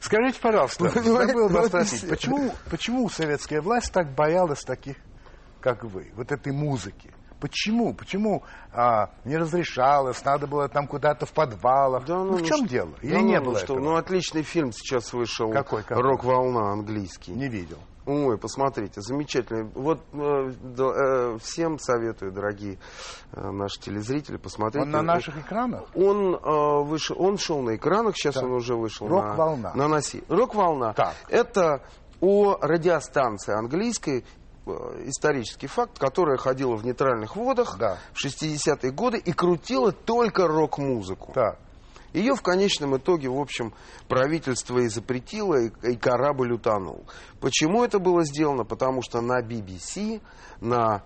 Скажите, пожалуйста, забыл вас спросить, почему, почему советская власть так боялась таких, как вы, вот этой музыки? Почему? Почему а, не разрешалось? Надо было там куда-то в подвалах? Да, ну, ну в чем что, дело? Или да, не ну, было что? этого? Ну, отличный фильм сейчас вышел. Какой? какой? Рок-волна английский. Не видел. Ой, посмотрите, замечательный. Вот э, э, всем советую, дорогие э, наши телезрители, посмотреть. Он на наших экранах? Он э, вышел, он шел на экранах, сейчас так. он уже вышел Рок-волна. на, на носи. Рок-волна. Так. Это о радиостанции английской, э, исторический факт, которая ходила в нейтральных водах да. в 60-е годы и крутила только рок-музыку. Так. Ее в конечном итоге, в общем, правительство и запретило, и, и корабль утонул. Почему это было сделано? Потому что на BBC, на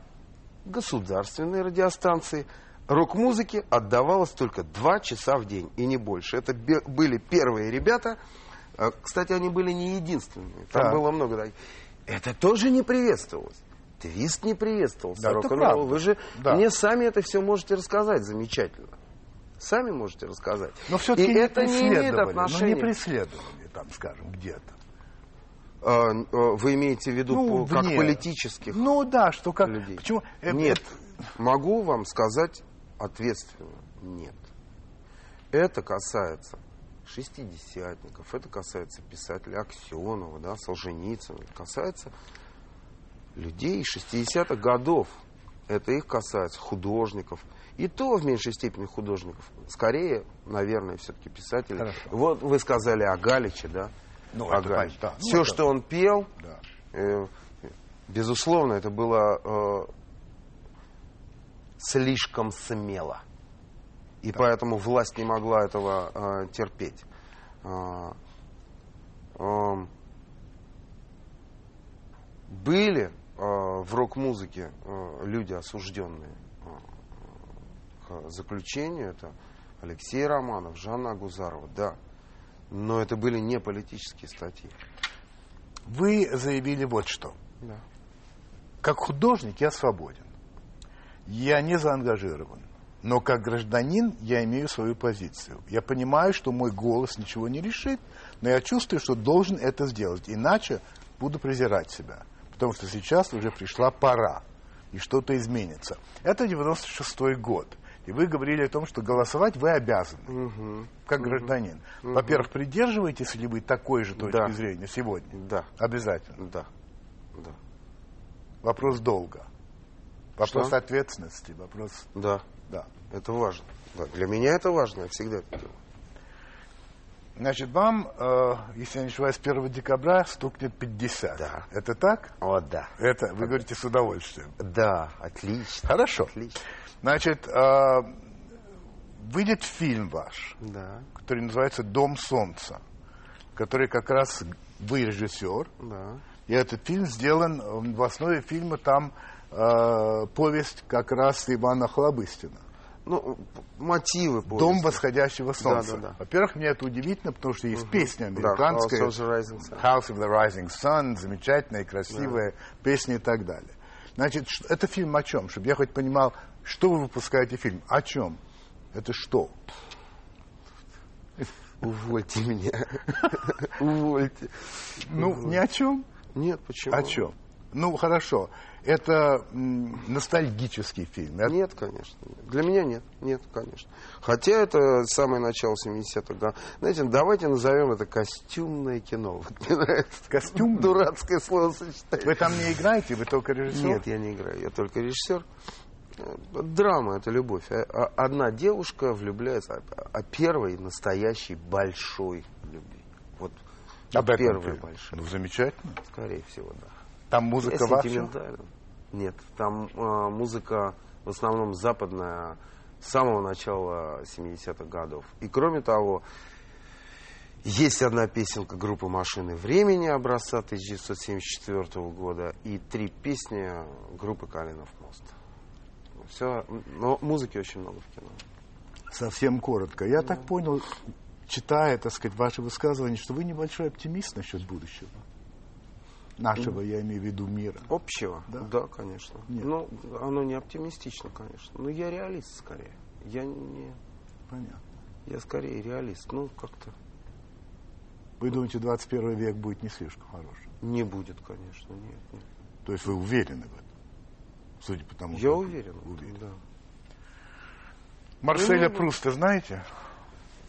государственной радиостанции рок-музыке отдавалось только два часа в день, и не больше. Это были первые ребята. А, кстати, они были не единственные. Там да. было много таких. Это тоже не приветствовалось. Твист не приветствовался. Да, рок-н-ролл. Вы же да. мне сами это все можете рассказать замечательно. Сами можете рассказать. Но все-таки не это не имеет отношения. Ну, не преследовали, там, скажем, где-то. А, а, вы имеете в виду ну, по, как политических Ну да, что как... Людей. Почему? Э, нет, это... могу вам сказать ответственно, нет. Это касается шестидесятников, это касается писателей Аксенова, да, Солженицына, это касается людей 60-х годов. Это их касается художников, и то в меньшей степени художников. Скорее, наверное, все-таки писатели. Хорошо. Вот вы сказали о Галиче, да? Ну, о Галиче. Да. Все, ну, что он пел, да. э, безусловно, это было э, слишком смело. И да. поэтому власть не могла этого э, терпеть. Э, э, были э, в рок-музыке э, люди осужденные заключению. Это Алексей Романов, Жанна Агузарова, да. Но это были не политические статьи. Вы заявили вот что. Да. Как художник я свободен. Я не заангажирован. Но как гражданин я имею свою позицию. Я понимаю, что мой голос ничего не решит, но я чувствую, что должен это сделать. Иначе буду презирать себя. Потому что сейчас уже пришла пора, и что-то изменится. Это 96 год. И вы говорили о том, что голосовать вы обязаны, угу. как угу. гражданин. Угу. Во-первых, придерживаетесь ли вы такой же точки да. зрения сегодня? Да. Обязательно? Да. да. Вопрос долга. Вопрос что? ответственности. Вопрос... Да. Да. Это важно. Да. Для меня это важно, я всегда это делаю. Значит, вам, э, если я не ошибаюсь, 1 декабря стукнет 50. Да. Это так? О, да. Это вы говорите с удовольствием. Да, отлично. Хорошо. Отлично. Значит, э, выйдет фильм ваш, да. который называется «Дом солнца», который как раз вы режиссер. Да. И этот фильм сделан, в основе фильма там э, повесть как раз Ивана Хлобыстина. Ну, мотивы повести. «Дом восходящего солнца». Да, да, да. Во-первых, мне это удивительно, потому что есть угу. песня американская. Да, House, of the Rising Sun. House of the Rising Sun, замечательная, красивая да. песня и так далее. Значит, это фильм о чем? Чтобы я хоть понимал, что вы выпускаете фильм? О чем? Это что? Увольте меня. Увольте. Ну, ни о чем? Нет, почему? О чем? Ну, хорошо. Это ностальгический фильм. Это... Нет, конечно. Для меня нет. Нет, конечно. Хотя это самое начало 70-х годов. Знаете, давайте назовем это костюмное кино. Вот мне нравится. Костюм? Дурацкое словосочетание. Вы там не играете? Вы только режиссер? Нет, я не играю. Я только режиссер. Драма – это любовь. А, а одна девушка влюбляется, а первой настоящей большой любви. Вот Об этом первая большая. Ну, замечательно. Скорее всего, да. Там музыка ваша? Нет, там э, музыка в основном западная с самого начала 70-х годов. И кроме того, есть одна песенка группы «Машины времени» образца 1974 года и три песни группы «Калинов мост». Все, но музыки очень много в кино. Совсем коротко. Я так понял, читая, так сказать, ваше высказывание, что вы небольшой оптимист насчет будущего. Нашего, я имею в виду, мира. Общего? Да. Да, конечно. Нет. Ну, оно не оптимистично, конечно. Но я реалист скорее. Я не... Понятно. Я скорее реалист. Ну, как-то Вы думаете, 21 век будет не слишком хорошим? не будет, конечно. Нет, нет. То есть вы уверены в этом? Судя по тому, Я уверен. уверен. Да. Марселя Ну, Пруста знаете?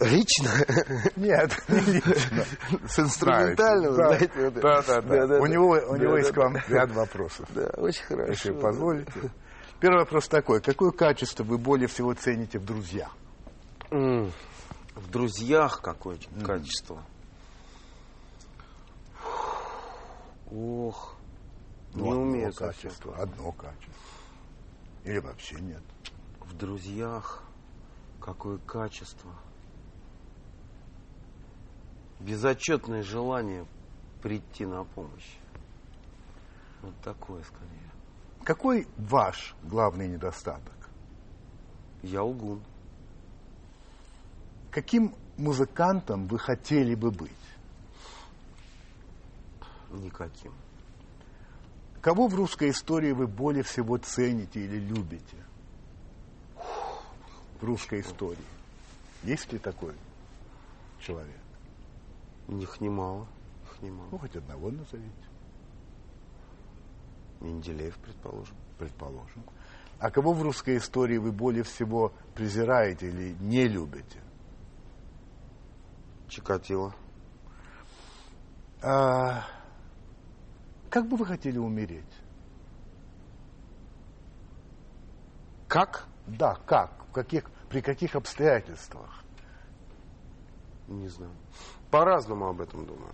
Лично? Нет, не лично. С инструментального, Да, знаете, да, да, да. Да-да-да. У него, у него есть к вам ряд вопросов, Да, очень хорошо. если позволите. Первый вопрос такой. Какое качество вы более всего цените в друзьях? В друзьях какое качество? Ох, Ну, не умею качество. Одно качество. Или вообще нет. В друзьях какое качество? Безотчетное желание прийти на помощь. Вот такое скорее. Какой ваш главный недостаток? Я лгун. Каким музыкантом вы хотели бы быть? Никаким. Кого в русской истории вы более всего цените или любите? В русской истории. Есть ли такой человек? Их немало. Их Ну, немало. хоть одного назовите, Менделеев, предположим. предположим. А кого в русской истории вы более всего презираете или не любите? Чикатило. А, как бы вы хотели умереть? Как? Да, как? В каких, при каких обстоятельствах? Не знаю. По-разному об этом думаю.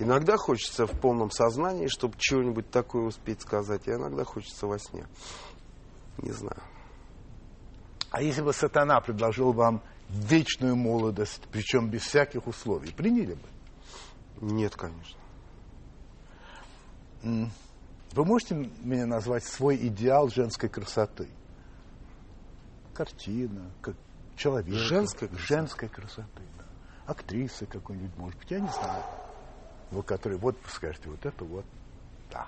Иногда хочется в полном сознании, чтобы чего-нибудь такое успеть сказать, а иногда хочется во сне. Не знаю. А если бы сатана предложил вам вечную молодость, причем без всяких условий, приняли бы? Нет, конечно. Вы можете мне назвать свой идеал женской красоты? Картина, как человек. Женской красоты? Женской красоты. Актрисы какой-нибудь, может быть, я не знаю. Вот, который, вот вы скажете, вот это вот, да.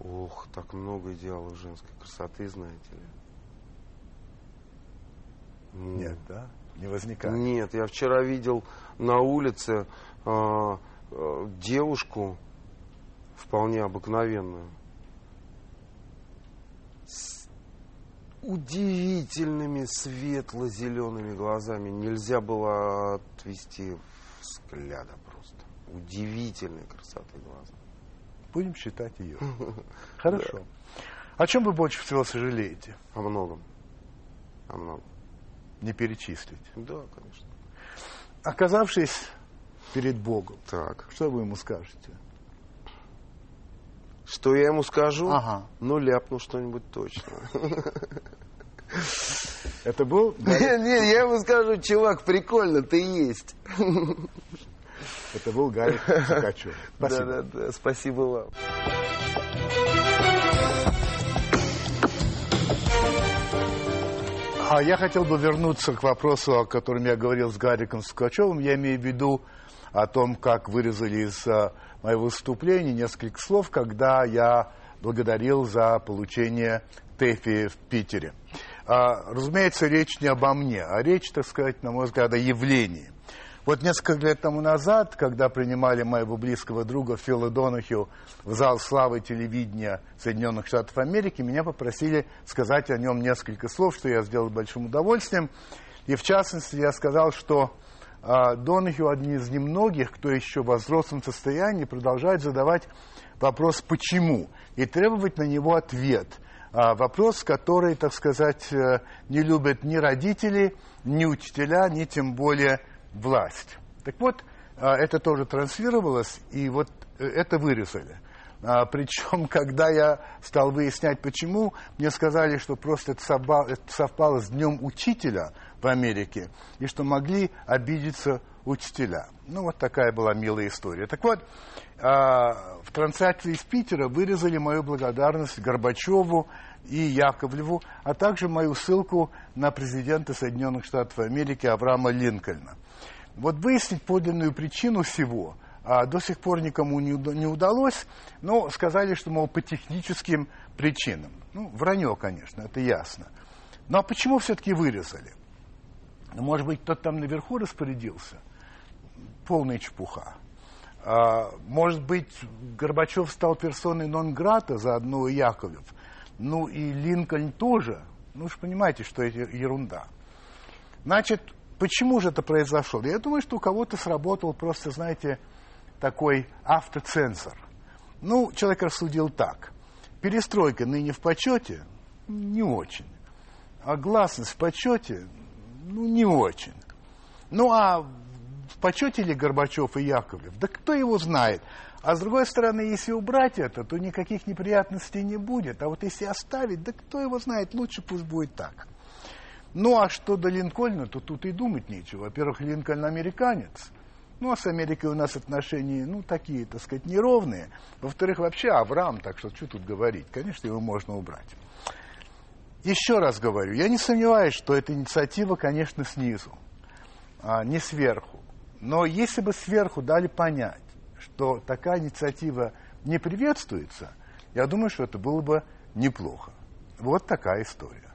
Ох, так много идеалов женской красоты, знаете ли. Нет, да? Не возникает. Нет, я вчера видел на улице а, а, девушку вполне обыкновенную. Удивительными светло-зелеными глазами. Нельзя было отвести взгляда просто. Удивительной красоты глаза. Будем считать ее. Хорошо. О чем вы больше всего сожалеете? О многом. О многом. Не перечислить. Да, конечно. Оказавшись перед Богом, Так. что вы ему скажете? Что я ему скажу? Ага. Ну, ляпну что-нибудь точно. Это был, Не, не, я ему скажу, чувак, прикольно, ты есть. это был Гарик Сукачев. Спасибо. Да, да, да, спасибо вам. А я хотел бы вернуться к вопросу, о котором я говорил с Гариком Сукачевым. Я имею в виду о том, как вырезали из моего выступления несколько слов, когда я благодарил за получение ТЭФИ в Питере. А, разумеется, речь не обо мне, а речь, так сказать, на мой взгляд, о явлении. Вот несколько лет тому назад, когда принимали моего близкого друга Фила Донахью в зал славы телевидения Соединенных Штатов Америки, меня попросили сказать о нем несколько слов, что я сделал большим удовольствием. И в частности, я сказал, что Донахью один из немногих, кто еще во взрослом состоянии продолжает задавать вопрос «почему?» и требовать на него ответ. А, вопрос, который, так сказать, э, не любят ни родители, ни учителя, ни тем более власть. Так вот, а, это тоже транслировалось, и вот э, это вырезали. А, Причем, когда я стал выяснять, почему, мне сказали, что просто это совпало с Днем Учителя в Америке, и что могли обидеться учителя. Ну, вот такая была милая история. Так вот, а, в трансляции из Питера вырезали мою благодарность Горбачеву, и Яковлеву, а также мою ссылку на президента Соединенных Штатов Америки Авраама Линкольна. Вот выяснить подлинную причину всего а, до сих пор никому не, не удалось, но сказали, что, мол, по техническим причинам. Ну, вранье, конечно, это ясно. Ну, а почему все-таки вырезали? Ну, может быть, кто-то там наверху распорядился? Полная чепуха. А, может быть, Горбачев стал персоной нон-грата, заодно и Яковлев. Ну и Линкольн тоже. Ну, уж понимаете, что это ерунда. Значит, почему же это произошло? Я думаю, что у кого-то сработал просто, знаете, такой автоцензор. Ну, человек рассудил так. Перестройка ныне в почете? Не очень. А гласность в почете? Ну, не очень. Ну, а в почете ли Горбачев и Яковлев? Да кто его знает? А с другой стороны, если убрать это, то никаких неприятностей не будет. А вот если оставить, да кто его знает, лучше пусть будет так. Ну а что до Линкольна, то тут и думать нечего. Во-первых, Линкольн американец. Ну, а с Америкой у нас отношения, ну, такие, так сказать, неровные. Во-вторых, вообще Авраам, так что что тут говорить? Конечно, его можно убрать. Еще раз говорю, я не сомневаюсь, что эта инициатива, конечно, снизу, а не сверху. Но если бы сверху дали понять, что такая инициатива не приветствуется, я думаю, что это было бы неплохо. Вот такая история.